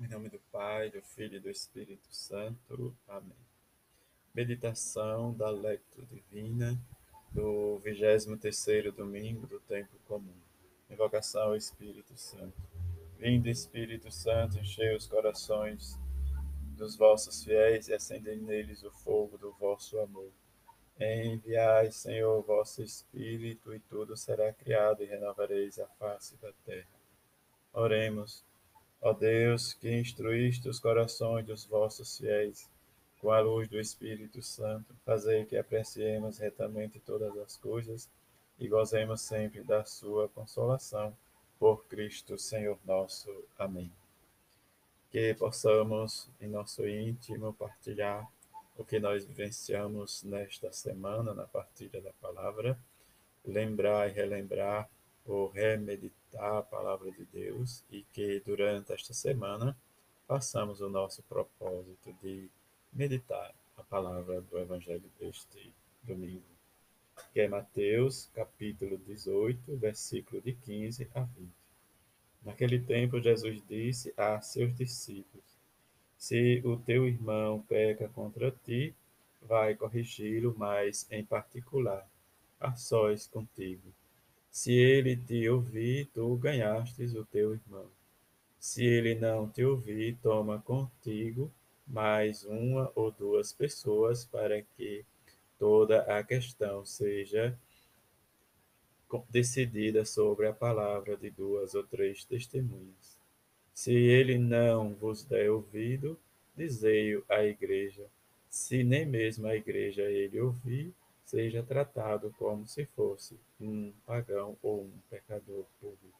Em nome do Pai, do Filho e do Espírito Santo. Amém. Meditação da Lectio Divina do 23º domingo do tempo comum. Invocação ao Espírito Santo. Vinde, Espírito Santo, enchei os corações dos vossos fiéis e acendei neles o fogo do vosso amor. Enviai, Senhor, vosso Espírito, e tudo será criado, e renovareis a face da terra. Oremos. Ó Deus, que instruíste os corações dos vossos fiéis com a luz do Espírito Santo, fazei que apreciemos retamente todas as coisas e gozemos sempre da sua consolação. Por Cristo, Senhor nosso. Amém. Que possamos, em nosso íntimo, partilhar o que nós vivenciamos nesta semana na partilha da palavra, lembrar e relembrar ou remeditar a palavra de Deus e que durante esta semana façamos o nosso propósito de meditar a palavra do Evangelho deste domingo, que é Mateus, capítulo 18, versículo de 15 a 20. Naquele tempo, Jesus disse a seus discípulos: Se o teu irmão peca contra ti, vai corrigi-lo, mas em particular, a sós contigo se ele te ouvir, tu ganhastes o teu irmão. Se ele não te ouvir, toma contigo mais uma ou duas pessoas para que toda a questão seja decidida sobre a palavra de duas ou três testemunhas. Se ele não vos der ouvido, dizei-o à igreja. Se nem mesmo a igreja ele ouvir, seja tratado como se fosse um pagão ou um pecador público.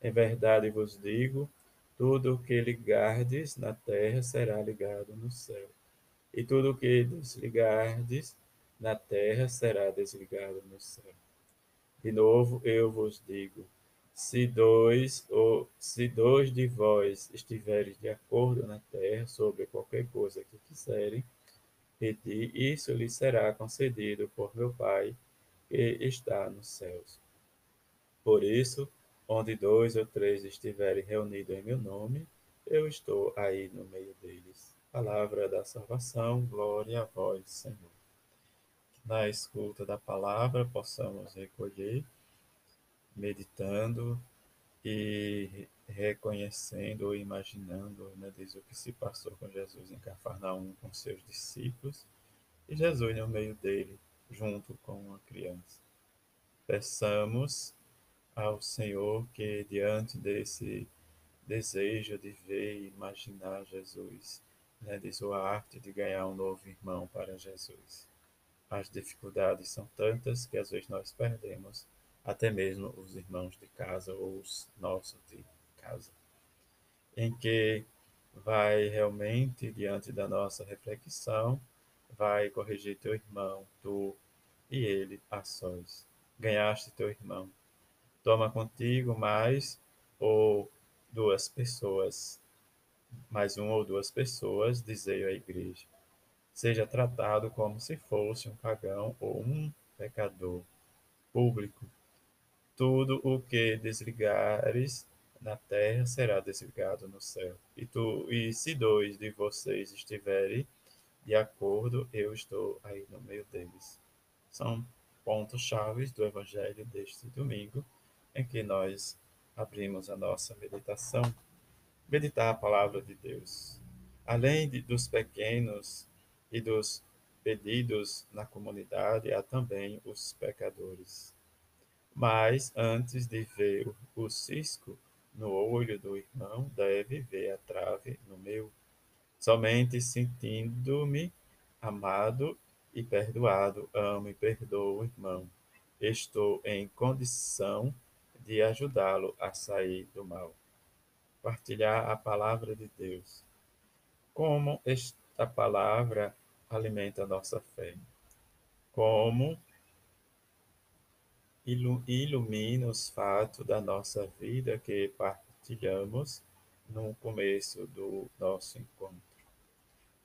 Em verdade vos digo, tudo o que ligardes na terra será ligado no céu, e tudo o que desligardes na terra será desligado no céu. De novo eu vos digo, se dois ou se dois de vós estiverem de acordo na terra sobre qualquer coisa que quiserem, pedir, isso lhe será concedido por meu Pai que está nos céus. Por isso, onde dois ou três estiverem reunidos em meu nome, eu estou aí no meio deles. Palavra da salvação, glória a vós, Senhor. Na escuta da palavra, possamos recolher, meditando e reconhecendo ou imaginando, né, diz o que se passou com Jesus em Cafarnaum com seus discípulos e Jesus no meio dele, junto com uma criança. Peçamos ao Senhor que diante desse desejo de ver e imaginar Jesus, né, diz a arte de ganhar um novo irmão para Jesus. As dificuldades são tantas que às vezes nós perdemos até mesmo os irmãos de casa ou os nossos de casa, em que vai realmente, diante da nossa reflexão, vai corrigir teu irmão, tu e ele a sós. Ganhaste teu irmão. Toma contigo mais ou duas pessoas, mais uma ou duas pessoas, dizei à igreja. Seja tratado como se fosse um pagão ou um pecador público tudo o que desligares na terra será desligado no céu. E, tu, e se dois de vocês estiverem de acordo, eu estou aí no meio deles. São pontos-chave do Evangelho deste domingo, em que nós abrimos a nossa meditação. Meditar a palavra de Deus. Além de, dos pequenos e dos pedidos na comunidade, há também os pecadores. Mas antes de ver o cisco no olho do irmão, deve ver a trave no meu. Somente sentindo-me amado e perdoado, amo e perdoo o irmão. Estou em condição de ajudá-lo a sair do mal. Partilhar a palavra de Deus. Como esta palavra alimenta a nossa fé. Como ilumina os fatos da nossa vida que partilhamos no começo do nosso encontro.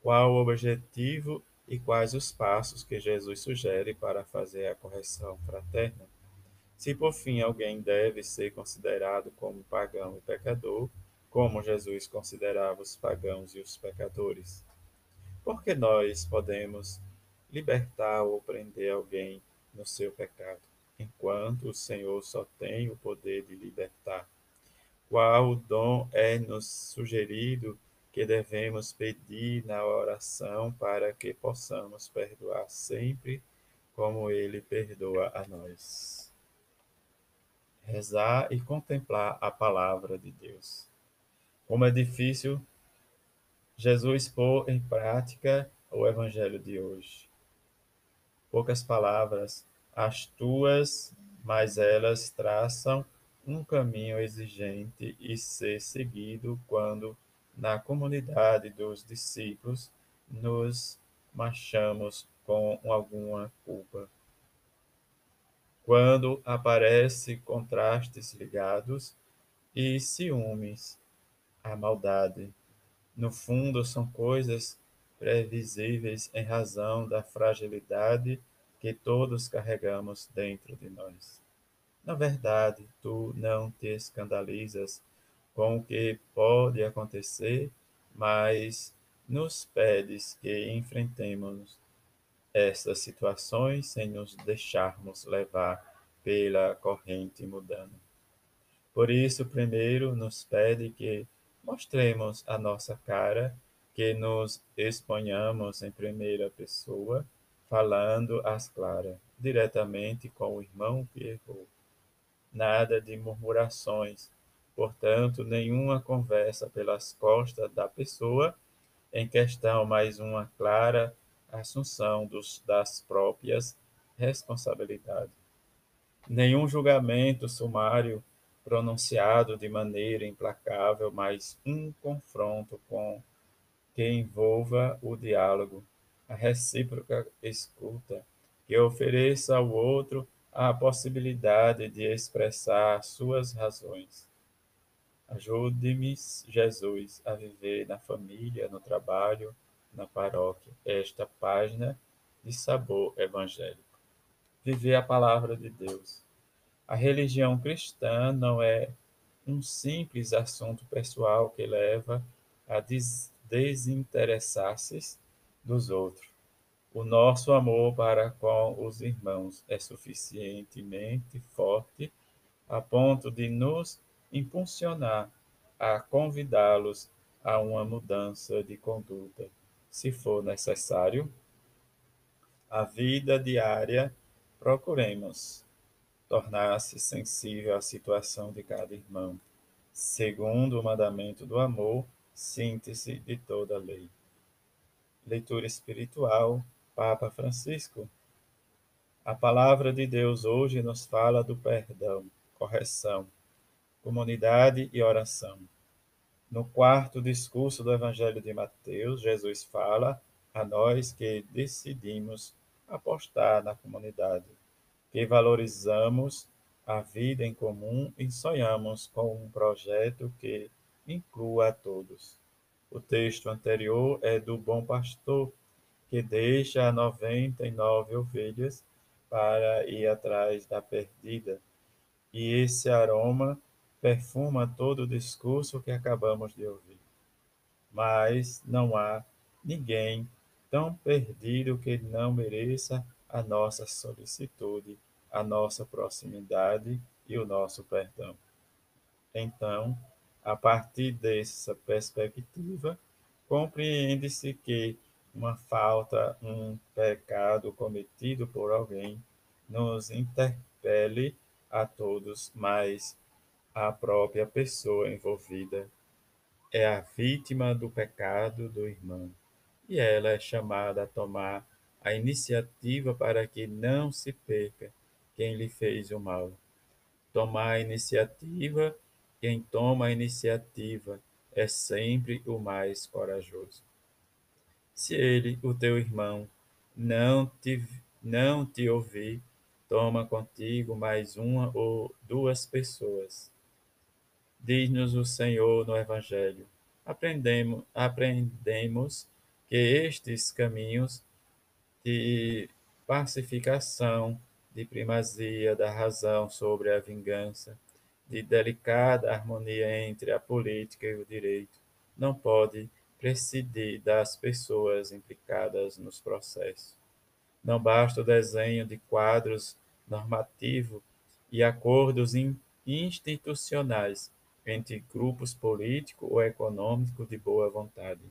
Qual o objetivo e quais os passos que Jesus sugere para fazer a correção fraterna? Se por fim alguém deve ser considerado como pagão e pecador, como Jesus considerava os pagãos e os pecadores. Porque nós podemos libertar ou prender alguém no seu pecado, enquanto o Senhor só tem o poder de libertar. Qual dom é-nos sugerido que devemos pedir na oração para que possamos perdoar sempre como Ele perdoa a nós? Rezar e contemplar a palavra de Deus. Como é difícil Jesus pôr em prática o Evangelho de hoje. Poucas palavras, as tuas, mas elas traçam um caminho exigente e ser seguido quando, na comunidade dos discípulos, nos marchamos com alguma culpa. Quando aparecem contrastes ligados e ciúmes, a maldade. No fundo, são coisas previsíveis em razão da fragilidade que todos carregamos dentro de nós. Na verdade, tu não te escandalizas com o que pode acontecer, mas nos pedes que enfrentemos estas situações sem nos deixarmos levar pela corrente mudando. Por isso, primeiro nos pede que mostremos a nossa cara, que nos exponhamos em primeira pessoa, falando às claras, diretamente com o irmão que errou nada de murmurações, portanto, nenhuma conversa pelas costas da pessoa. Em questão, mas uma clara assunção dos, das próprias responsabilidades. Nenhum julgamento sumário pronunciado de maneira implacável, mas um confronto com que envolva o diálogo, a recíproca escuta, que ofereça ao outro a possibilidade de expressar suas razões. Ajude-me, Jesus, a viver na família, no trabalho, na paróquia, esta página de sabor evangélico. Viver a palavra de Deus. A religião cristã não é um simples assunto pessoal que leva a desinteressar-se dos outros o nosso amor para com os irmãos é suficientemente forte a ponto de nos impulsionar a convidá-los a uma mudança de conduta, se for necessário. A vida diária procuremos tornar-se sensível à situação de cada irmão, segundo o mandamento do amor, síntese de toda lei. Leitura espiritual Papa Francisco. A palavra de Deus hoje nos fala do perdão, correção, comunidade e oração. No quarto discurso do Evangelho de Mateus, Jesus fala a nós que decidimos apostar na comunidade, que valorizamos a vida em comum e sonhamos com um projeto que inclua a todos. O texto anterior é do Bom Pastor, que deixa noventa e nove ovelhas para ir atrás da perdida. E esse aroma perfuma todo o discurso que acabamos de ouvir. Mas não há ninguém tão perdido que não mereça a nossa solicitude, a nossa proximidade e o nosso perdão. Então, a partir dessa perspectiva, compreende-se que uma falta, um pecado cometido por alguém, nos interpele a todos, mas a própria pessoa envolvida é a vítima do pecado do irmão, e ela é chamada a tomar a iniciativa para que não se perca quem lhe fez o mal. Tomar a iniciativa, quem toma a iniciativa é sempre o mais corajoso. Se ele, o teu irmão, não te, não te ouvir, toma contigo mais uma ou duas pessoas. Diz-nos o Senhor no Evangelho. Aprendemos, aprendemos que estes caminhos de pacificação, de primazia da razão sobre a vingança, de delicada harmonia entre a política e o direito, não pode prescindir das pessoas implicadas nos processos. Não basta o desenho de quadros normativos e acordos institucionais entre grupos políticos ou econômicos de boa vontade.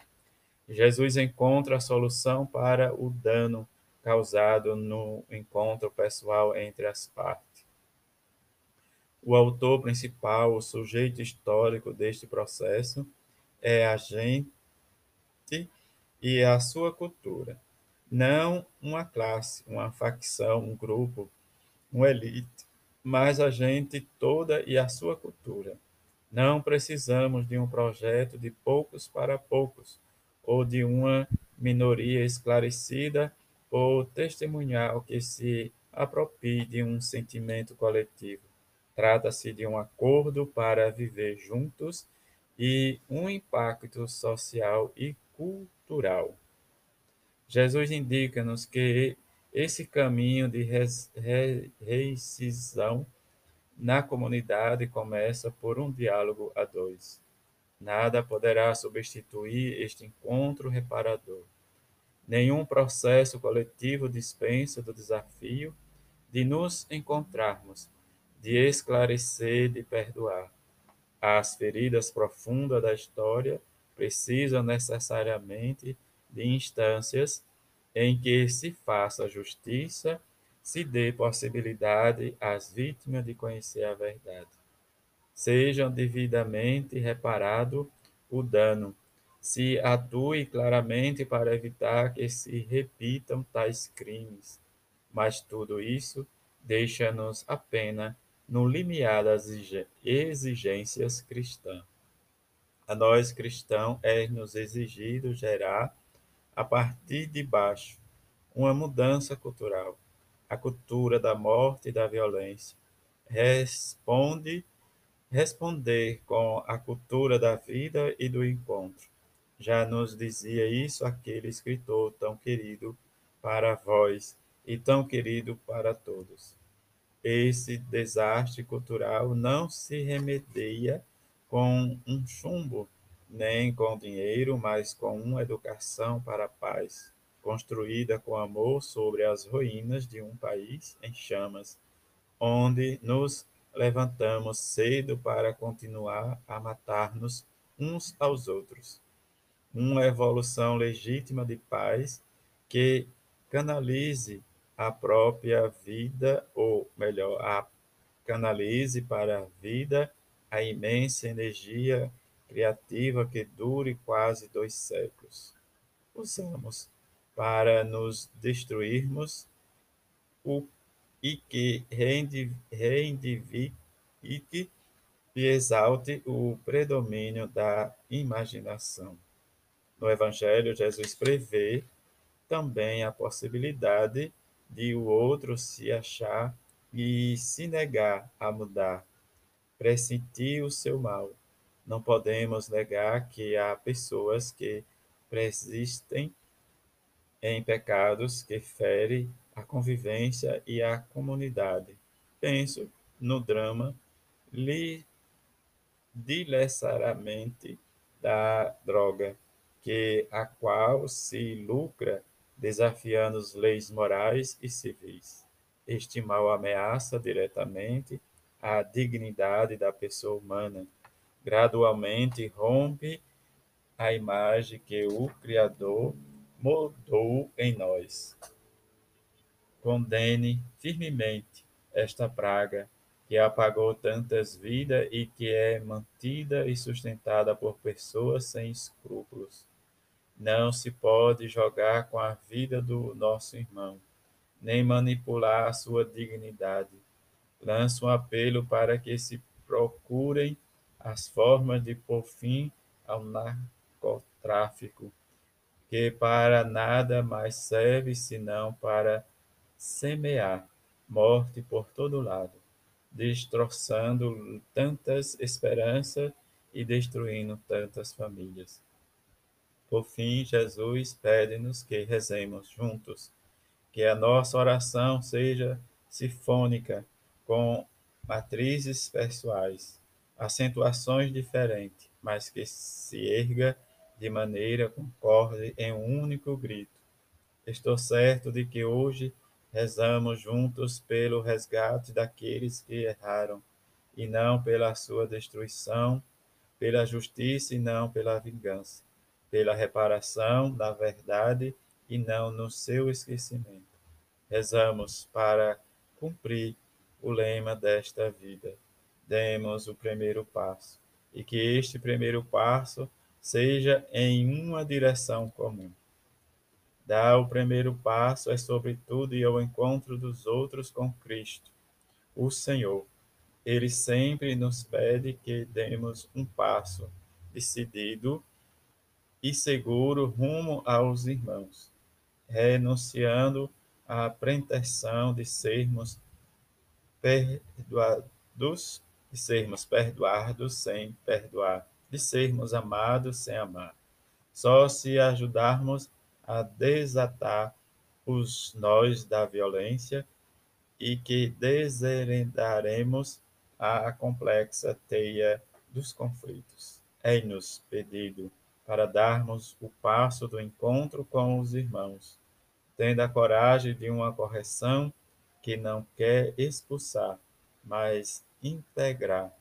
Jesus encontra a solução para o dano causado no encontro pessoal entre as partes. O autor principal, o sujeito histórico deste processo, é a gente e a sua cultura, não uma classe, uma facção, um grupo, uma elite, mas a gente toda e a sua cultura. Não precisamos de um projeto de poucos para poucos, ou de uma minoria esclarecida ou testemunhal que se aproprie de um sentimento coletivo. Trata-se de um acordo para viver juntos e um impacto social e cultural. Jesus indica-nos que esse caminho de rescisão na comunidade começa por um diálogo a dois. Nada poderá substituir este encontro reparador. Nenhum processo coletivo dispensa do desafio de nos encontrarmos de esclarecer, de perdoar. As feridas profundas da história precisam necessariamente de instâncias em que se faça justiça, se dê possibilidade às vítimas de conhecer a verdade. Sejam devidamente reparado o dano, se atue claramente para evitar que se repitam tais crimes. Mas tudo isso deixa-nos apenas no limiar das exigências cristãs. A nós cristãos é-nos exigido gerar, a partir de baixo, uma mudança cultural, a cultura da morte e da violência. Responde, responder com a cultura da vida e do encontro. Já nos dizia isso aquele escritor tão querido para vós e tão querido para todos. Esse desastre cultural não se remedia com um chumbo, nem com dinheiro, mas com uma educação para a paz, construída com amor sobre as ruínas de um país em chamas, onde nos levantamos cedo para continuar a matar-nos uns aos outros. Uma evolução legítima de paz que canalize a própria vida, ou melhor, a canalize para a vida a imensa energia criativa que dure quase dois séculos. Usamos para nos destruirmos o e que reivindique e exalte o predomínio da imaginação. No Evangelho, Jesus prevê também a possibilidade de o outro se achar e se negar a mudar, pressentir o seu mal. Não podemos negar que há pessoas que persistem em pecados que ferem a convivência e a comunidade. Penso no drama dileceramente da droga, que a qual se lucra desafiando as leis morais e civis. Este mal ameaça diretamente a dignidade da pessoa humana. Gradualmente rompe a imagem que o Criador moldou em nós. Condene firmemente esta praga que apagou tantas vidas e que é mantida e sustentada por pessoas sem escrúpulos não se pode jogar com a vida do nosso irmão, nem manipular a sua dignidade. Lanço um apelo para que se procurem as formas de pôr fim ao narcotráfico, que para nada mais serve senão para semear morte por todo lado, destroçando tantas esperanças e destruindo tantas famílias. Por fim, Jesus pede-nos que rezemos juntos, que a nossa oração seja sinfônica com matrizes pessoais, acentuações diferentes, mas que se erga de maneira concorde em um único grito. Estou certo de que hoje rezamos juntos pelo resgate daqueles que erraram, e não pela sua destruição, pela justiça e não pela vingança, pela reparação da verdade e não no seu esquecimento. Rezamos para cumprir o lema desta vida. Demos o primeiro passo e que este primeiro passo seja em uma direção comum. Dar o primeiro passo é, sobretudo, ir ao encontro dos outros com Cristo, o Senhor. Ele sempre nos pede que demos um passo decidido e seguro rumo aos irmãos, renunciando à pretensão de sermos perdoados, de sermos perdoados sem perdoar, de sermos amados sem amar. Só se ajudarmos a desatar os nós da violência e que desheredaremos a complexa teia dos conflitos. É-nos pedido para darmos o passo do encontro com os irmãos, tendo a coragem de uma correção que não quer expulsar, mas integrar.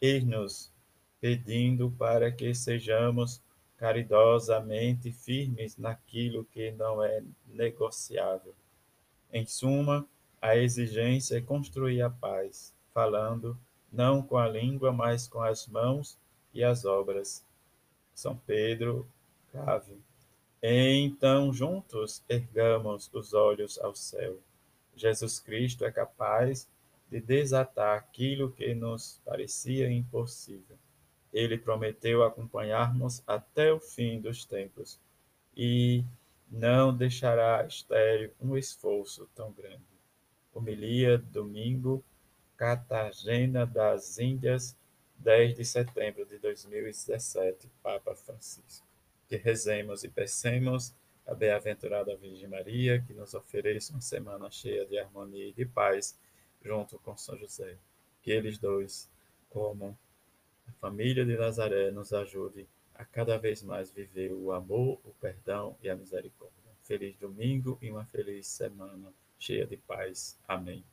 Ir-nos pedindo para que sejamos caridosamente firmes naquilo que não é negociável. Em suma, a exigência é construir a paz, falando não com a língua, mas com as mãos e as obras. São Pedro, Cave. Então, juntos, ergamos os olhos ao céu. Jesus Cristo é capaz de desatar aquilo que nos parecia impossível ele prometeu acompanhar-nos até o fim dos tempos e não deixará estéril um esforço tão grande. Homilia, domingo, Cartagena das Índias, 10 de setembro de 2017, Papa Francisco. Que rezemos e peçamos a bem-aventurada Virgem Maria, que nos ofereça uma semana cheia de harmonia e de paz, junto com São José. Que eles dois comam a família de Nazaré nos ajude a cada vez mais viver o amor, o perdão e a misericórdia. Feliz domingo e uma feliz semana cheia de paz. Amém.